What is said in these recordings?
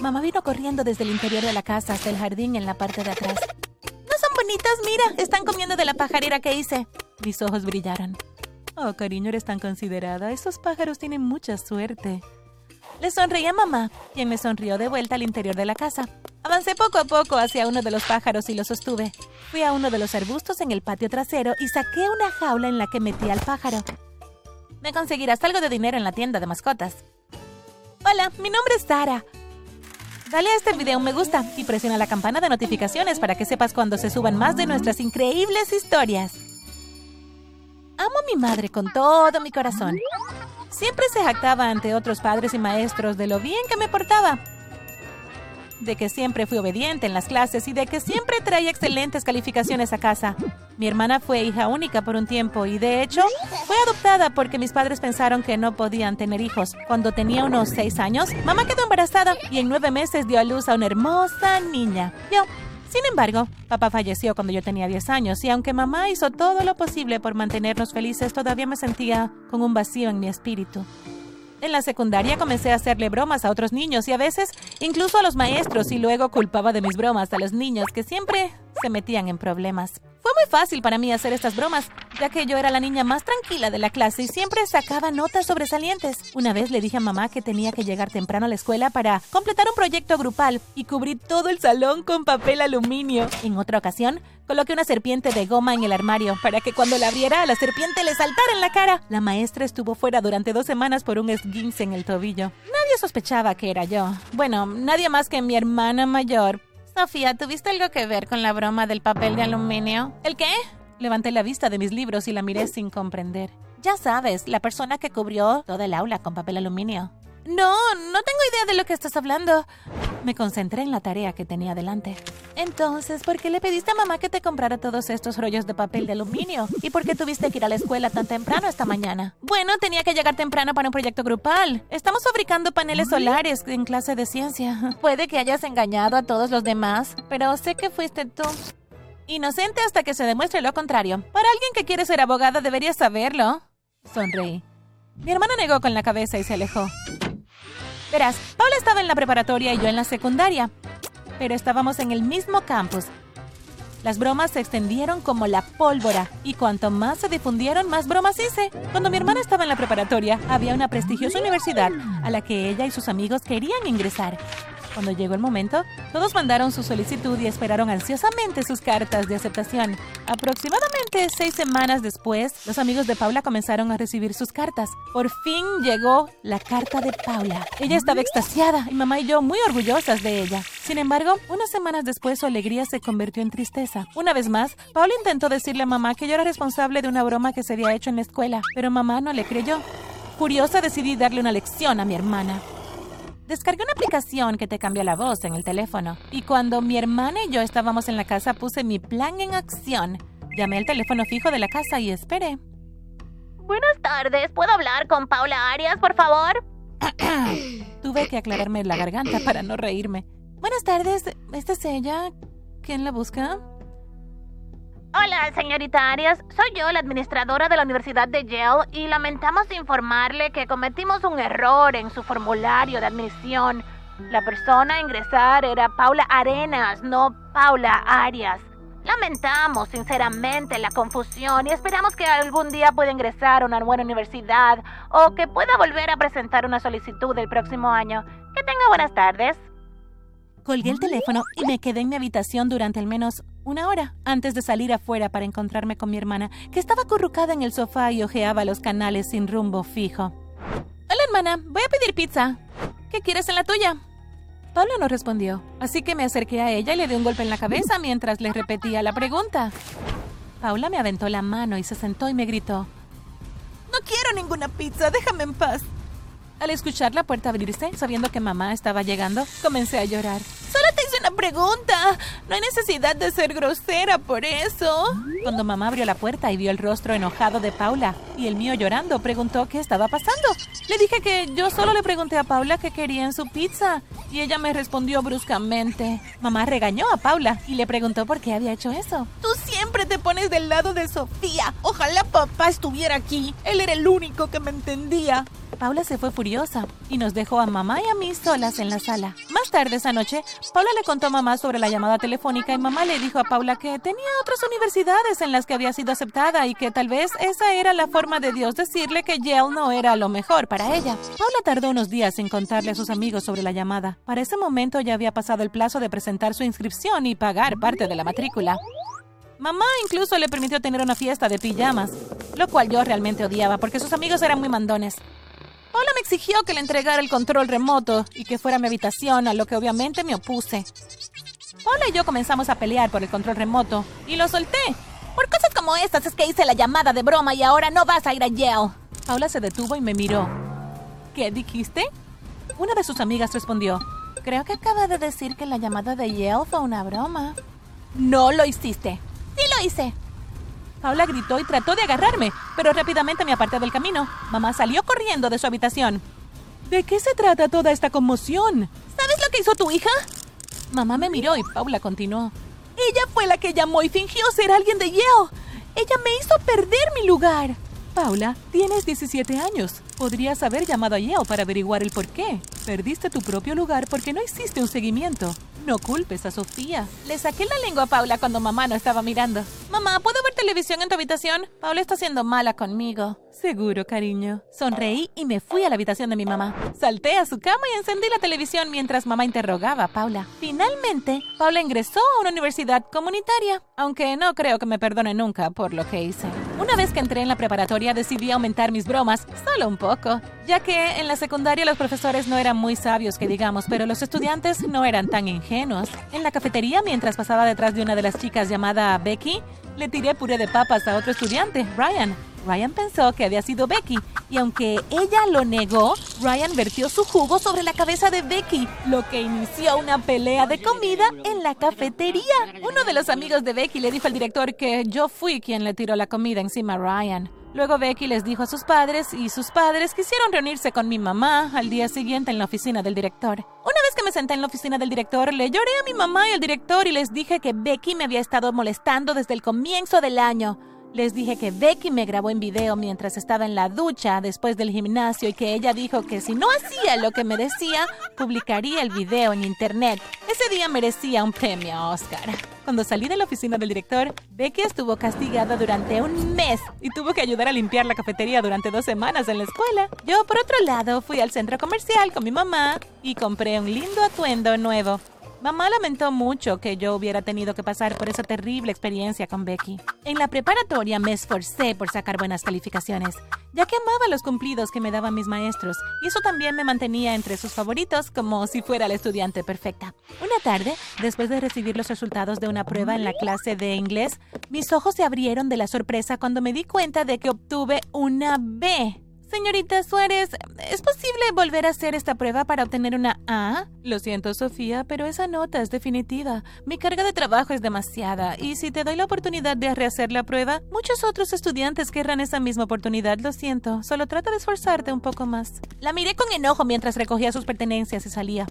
Mamá vino corriendo desde el interior de la casa hasta el jardín en la parte de atrás. ¿No son bonitas? Mira, están comiendo de la pajarera que hice. Mis ojos brillaron. Oh, cariño, eres tan considerada. Esos pájaros tienen mucha suerte. Le sonreí a mamá, quien me sonrió de vuelta al interior de la casa. Avancé poco a poco hacia uno de los pájaros y lo sostuve. Fui a uno de los arbustos en el patio trasero y saqué una jaula en la que metí al pájaro. Me conseguirás algo de dinero en la tienda de mascotas. Hola, mi nombre es Sara. Dale a este video un me gusta y presiona la campana de notificaciones para que sepas cuando se suban más de nuestras increíbles historias. Amo a mi madre con todo mi corazón. Siempre se jactaba ante otros padres y maestros de lo bien que me portaba. De que siempre fui obediente en las clases y de que siempre traía excelentes calificaciones a casa. Mi hermana fue hija única por un tiempo y de hecho fue adoptada porque mis padres pensaron que no podían tener hijos. Cuando tenía unos seis años, mamá quedó embarazada y en nueve meses dio a luz a una hermosa niña. Yo sin embargo, papá falleció cuando yo tenía 10 años y aunque mamá hizo todo lo posible por mantenernos felices, todavía me sentía con un vacío en mi espíritu. En la secundaria comencé a hacerle bromas a otros niños y a veces incluso a los maestros y luego culpaba de mis bromas a los niños que siempre se metían en problemas. Fue muy fácil para mí hacer estas bromas, ya que yo era la niña más tranquila de la clase y siempre sacaba notas sobresalientes. Una vez le dije a mamá que tenía que llegar temprano a la escuela para completar un proyecto grupal y cubrí todo el salón con papel aluminio. En otra ocasión, coloqué una serpiente de goma en el armario para que cuando la abriera la serpiente le saltara en la cara. La maestra estuvo fuera durante dos semanas por un esguince en el tobillo. Nadie sospechaba que era yo. Bueno, nadie más que mi hermana mayor, Sofía, ¿tuviste algo que ver con la broma del papel de aluminio? ¿El qué? Levanté la vista de mis libros y la miré sin comprender. Ya sabes, la persona que cubrió toda el aula con papel aluminio. No, no tengo idea de lo que estás hablando. Me concentré en la tarea que tenía delante. Entonces, ¿por qué le pediste a mamá que te comprara todos estos rollos de papel de aluminio? ¿Y por qué tuviste que ir a la escuela tan temprano esta mañana? Bueno, tenía que llegar temprano para un proyecto grupal. Estamos fabricando paneles solares en clase de ciencia. Puede que hayas engañado a todos los demás, pero sé que fuiste tú. Inocente hasta que se demuestre lo contrario. Para alguien que quiere ser abogada deberías saberlo. Sonreí. Mi hermana negó con la cabeza y se alejó. Verás, Paula estaba en la preparatoria y yo en la secundaria, pero estábamos en el mismo campus. Las bromas se extendieron como la pólvora y cuanto más se difundieron, más bromas hice. Cuando mi hermana estaba en la preparatoria, había una prestigiosa universidad a la que ella y sus amigos querían ingresar. Cuando llegó el momento, todos mandaron su solicitud y esperaron ansiosamente sus cartas de aceptación. Aproximadamente seis semanas después, los amigos de Paula comenzaron a recibir sus cartas. Por fin llegó la carta de Paula. Ella estaba extasiada y mamá y yo muy orgullosas de ella. Sin embargo, unas semanas después su alegría se convirtió en tristeza. Una vez más, Paula intentó decirle a mamá que yo era responsable de una broma que se había hecho en la escuela, pero mamá no le creyó. Furiosa decidí darle una lección a mi hermana. Descargué una aplicación que te cambia la voz en el teléfono. Y cuando mi hermana y yo estábamos en la casa, puse mi plan en acción. Llamé al teléfono fijo de la casa y esperé. Buenas tardes, ¿puedo hablar con Paula Arias, por favor? Tuve que aclararme la garganta para no reírme. Buenas tardes, ¿esta es ella? ¿Quién la busca? Hola, señorita Arias. Soy yo, la administradora de la Universidad de Yale, y lamentamos informarle que cometimos un error en su formulario de admisión. La persona a ingresar era Paula Arenas, no Paula Arias. Lamentamos sinceramente la confusión y esperamos que algún día pueda ingresar a una buena universidad o que pueda volver a presentar una solicitud el próximo año. Que tenga buenas tardes. Colgué el teléfono y me quedé en mi habitación durante al menos una hora antes de salir afuera para encontrarme con mi hermana, que estaba acurrucada en el sofá y ojeaba los canales sin rumbo fijo. Hola, hermana, voy a pedir pizza. ¿Qué quieres en la tuya? Paula no respondió, así que me acerqué a ella y le di un golpe en la cabeza mientras le repetía la pregunta. Paula me aventó la mano y se sentó y me gritó. No quiero ninguna pizza, déjame en paz. Al escuchar la puerta abrirse, sabiendo que mamá estaba llegando, comencé a llorar. Solo te hice una pregunta. No hay necesidad de ser grosera por eso. Cuando mamá abrió la puerta y vio el rostro enojado de Paula y el mío llorando, preguntó qué estaba pasando. Le dije que yo solo le pregunté a Paula qué quería en su pizza y ella me respondió bruscamente. Mamá regañó a Paula y le preguntó por qué había hecho eso. Tú siempre te pones del lado de Sofía. Ojalá papá estuviera aquí. Él era el único que me entendía. Paula se fue furiosa y nos dejó a mamá y a mí solas en la sala. Más tarde esa noche, Paula le contó a mamá sobre la llamada telefónica y mamá le dijo a Paula que tenía otras universidades en las que había sido aceptada y que tal vez esa era la forma de Dios decirle que Yale no era lo mejor para ella. Paula tardó unos días en contarle a sus amigos sobre la llamada. Para ese momento ya había pasado el plazo de presentar su inscripción y pagar parte de la matrícula. Mamá incluso le permitió tener una fiesta de pijamas, lo cual yo realmente odiaba porque sus amigos eran muy mandones. Paula me exigió que le entregara el control remoto y que fuera a mi habitación, a lo que obviamente me opuse. Paula y yo comenzamos a pelear por el control remoto y lo solté. Por cosas como estas es que hice la llamada de broma y ahora no vas a ir a Yale. Paula se detuvo y me miró. ¿Qué dijiste? Una de sus amigas respondió. Creo que acaba de decir que la llamada de Yale fue una broma. No lo hiciste. Sí lo hice. Paula gritó y trató de agarrarme, pero rápidamente me aparté del camino. Mamá salió corriendo de su habitación. ¿De qué se trata toda esta conmoción? ¿Sabes lo que hizo tu hija? Mamá me miró y Paula continuó. Ella fue la que llamó y fingió ser alguien de Yale. Ella me hizo perder mi lugar. Paula, tienes 17 años. Podrías haber llamado a Yale para averiguar el por qué. Perdiste tu propio lugar porque no hiciste un seguimiento. No culpes a Sofía. Le saqué la lengua a Paula cuando mamá no estaba mirando. Mamá, ¿puedo ver televisión en tu habitación? Paula está siendo mala conmigo. Seguro, cariño. Sonreí y me fui a la habitación de mi mamá. Salté a su cama y encendí la televisión mientras mamá interrogaba a Paula. Finalmente, Paula ingresó a una universidad comunitaria, aunque no creo que me perdone nunca por lo que hice. Una vez que entré en la preparatoria decidí aumentar mis bromas, solo un poco, ya que en la secundaria los profesores no eran muy sabios que digamos, pero los estudiantes no eran tan ingenuos. En la cafetería, mientras pasaba detrás de una de las chicas llamada Becky, le tiré puré de papas a otro estudiante, Ryan. Ryan pensó que había sido Becky, y aunque ella lo negó, Ryan vertió su jugo sobre la cabeza de Becky, lo que inició una pelea de comida en la cafetería. Uno de los amigos de Becky le dijo al director que yo fui quien le tiró la comida encima a Ryan. Luego Becky les dijo a sus padres y sus padres quisieron reunirse con mi mamá al día siguiente en la oficina del director. Una vez que me senté en la oficina del director, le lloré a mi mamá y al director y les dije que Becky me había estado molestando desde el comienzo del año. Les dije que Becky me grabó en video mientras estaba en la ducha después del gimnasio y que ella dijo que si no hacía lo que me decía, publicaría el video en internet. Ese día merecía un premio Oscar. Cuando salí de la oficina del director, Becky estuvo castigada durante un mes y tuvo que ayudar a limpiar la cafetería durante dos semanas en la escuela. Yo, por otro lado, fui al centro comercial con mi mamá y compré un lindo atuendo nuevo. Mamá lamentó mucho que yo hubiera tenido que pasar por esa terrible experiencia con Becky. En la preparatoria me esforcé por sacar buenas calificaciones, ya que amaba los cumplidos que me daban mis maestros, y eso también me mantenía entre sus favoritos como si fuera la estudiante perfecta. Una tarde, después de recibir los resultados de una prueba en la clase de inglés, mis ojos se abrieron de la sorpresa cuando me di cuenta de que obtuve una B. Señorita Suárez, ¿es posible volver a hacer esta prueba para obtener una A? Lo siento, Sofía, pero esa nota es definitiva. Mi carga de trabajo es demasiada, y si te doy la oportunidad de rehacer la prueba, muchos otros estudiantes querrán esa misma oportunidad. Lo siento, solo trata de esforzarte un poco más. La miré con enojo mientras recogía sus pertenencias y salía.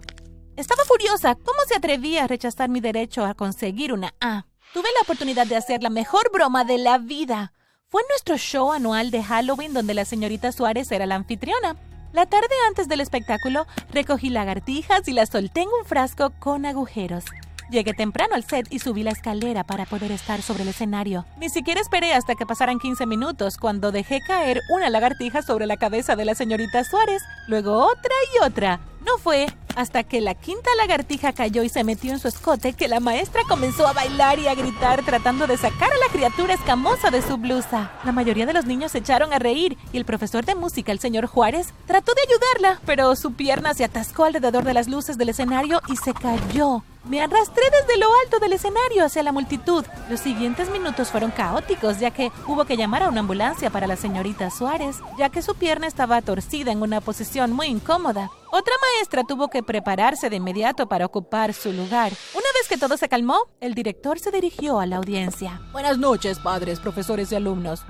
Estaba furiosa. ¿Cómo se atrevía a rechazar mi derecho a conseguir una A? Tuve la oportunidad de hacer la mejor broma de la vida. Fue nuestro show anual de Halloween donde la señorita Suárez era la anfitriona. La tarde antes del espectáculo, recogí lagartijas y las solté en un frasco con agujeros. Llegué temprano al set y subí la escalera para poder estar sobre el escenario. Ni siquiera esperé hasta que pasaran 15 minutos cuando dejé caer una lagartija sobre la cabeza de la señorita Suárez, luego otra y otra. No fue hasta que la quinta lagartija cayó y se metió en su escote que la maestra comenzó a bailar y a gritar tratando de sacar a la criatura escamosa de su blusa. La mayoría de los niños se echaron a reír y el profesor de música, el señor Juárez, trató de ayudarla, pero su pierna se atascó alrededor de las luces del escenario y se cayó. Me arrastré desde lo alto del escenario hacia la multitud. Los siguientes minutos fueron caóticos, ya que hubo que llamar a una ambulancia para la señorita Suárez, ya que su pierna estaba torcida en una posición muy incómoda. Otra maestra tuvo que prepararse de inmediato para ocupar su lugar. Una vez que todo se calmó, el director se dirigió a la audiencia. Buenas noches, padres, profesores y alumnos.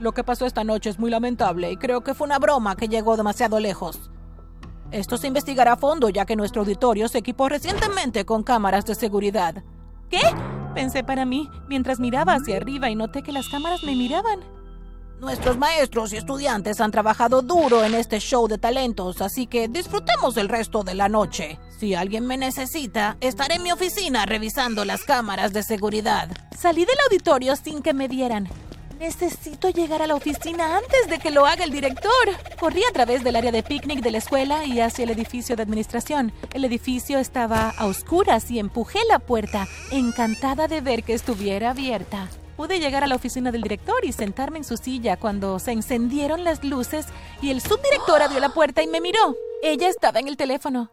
Lo que pasó esta noche es muy lamentable y creo que fue una broma que llegó demasiado lejos. Esto se investigará a fondo ya que nuestro auditorio se equipó recientemente con cámaras de seguridad. ¿Qué? Pensé para mí mientras miraba hacia arriba y noté que las cámaras me miraban. Nuestros maestros y estudiantes han trabajado duro en este show de talentos, así que disfrutemos el resto de la noche. Si alguien me necesita, estaré en mi oficina revisando las cámaras de seguridad. Salí del auditorio sin que me vieran. Necesito llegar a la oficina antes de que lo haga el director. Corrí a través del área de picnic de la escuela y hacia el edificio de administración. El edificio estaba a oscuras y empujé la puerta, encantada de ver que estuviera abierta. Pude llegar a la oficina del director y sentarme en su silla cuando se encendieron las luces y el subdirector abrió la puerta y me miró. Ella estaba en el teléfono.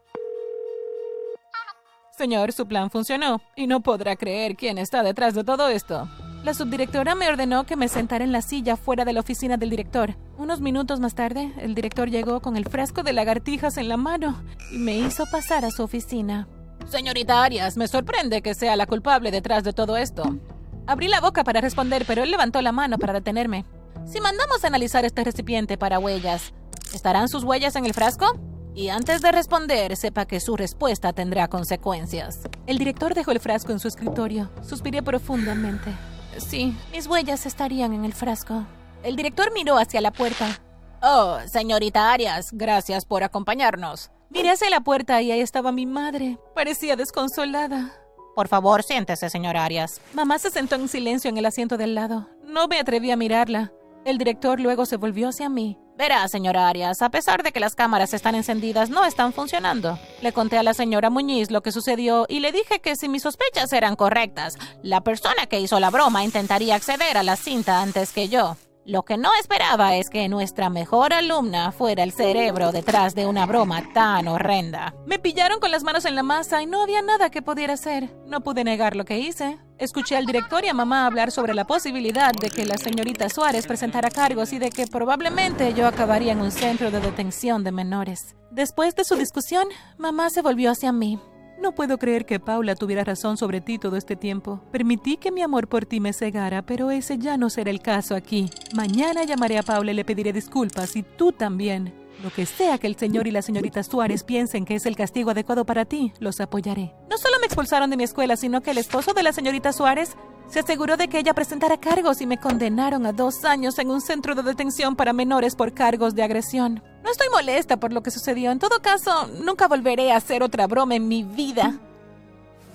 Señor, su plan funcionó y no podrá creer quién está detrás de todo esto. La subdirectora me ordenó que me sentara en la silla fuera de la oficina del director. Unos minutos más tarde, el director llegó con el frasco de lagartijas en la mano y me hizo pasar a su oficina. Señorita Arias, me sorprende que sea la culpable detrás de todo esto. Abrí la boca para responder, pero él levantó la mano para detenerme. Si mandamos a analizar este recipiente para huellas, ¿estarán sus huellas en el frasco? Y antes de responder, sepa que su respuesta tendrá consecuencias. El director dejó el frasco en su escritorio. Suspiré profundamente. Sí, mis huellas estarían en el frasco. El director miró hacia la puerta. Oh, señorita Arias, gracias por acompañarnos. Miré hacia la puerta y ahí estaba mi madre. Parecía desconsolada. Por favor, siéntese, señora Arias. Mamá se sentó en silencio en el asiento del lado. No me atreví a mirarla. El director luego se volvió hacia mí. Verá, señora Arias, a pesar de que las cámaras están encendidas, no están funcionando. Le conté a la señora Muñiz lo que sucedió y le dije que si mis sospechas eran correctas, la persona que hizo la broma intentaría acceder a la cinta antes que yo. Lo que no esperaba es que nuestra mejor alumna fuera el cerebro detrás de una broma tan horrenda. Me pillaron con las manos en la masa y no había nada que pudiera hacer. No pude negar lo que hice. Escuché al director y a mamá hablar sobre la posibilidad de que la señorita Suárez presentara cargos y de que probablemente yo acabaría en un centro de detención de menores. Después de su discusión, mamá se volvió hacia mí. No puedo creer que Paula tuviera razón sobre ti todo este tiempo. Permití que mi amor por ti me cegara, pero ese ya no será el caso aquí. Mañana llamaré a Paula y le pediré disculpas, y tú también. Lo que sea que el señor y la señorita Suárez piensen que es el castigo adecuado para ti, los apoyaré. No solo me expulsaron de mi escuela, sino que el esposo de la señorita Suárez se aseguró de que ella presentara cargos y me condenaron a dos años en un centro de detención para menores por cargos de agresión. No estoy molesta por lo que sucedió. En todo caso, nunca volveré a hacer otra broma en mi vida.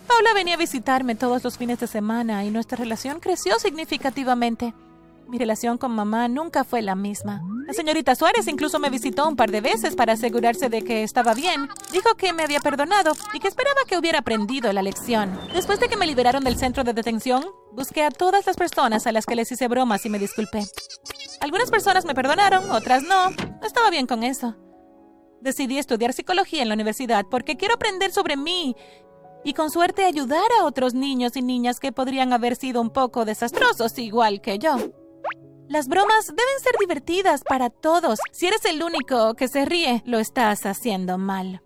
Paula venía a visitarme todos los fines de semana y nuestra relación creció significativamente. Mi relación con mamá nunca fue la misma. La señorita Suárez incluso me visitó un par de veces para asegurarse de que estaba bien. Dijo que me había perdonado y que esperaba que hubiera aprendido la lección. Después de que me liberaron del centro de detención, busqué a todas las personas a las que les hice bromas y me disculpé. Algunas personas me perdonaron, otras no. No estaba bien con eso. Decidí estudiar psicología en la universidad porque quiero aprender sobre mí y con suerte ayudar a otros niños y niñas que podrían haber sido un poco desastrosos igual que yo. Las bromas deben ser divertidas para todos. Si eres el único que se ríe, lo estás haciendo mal.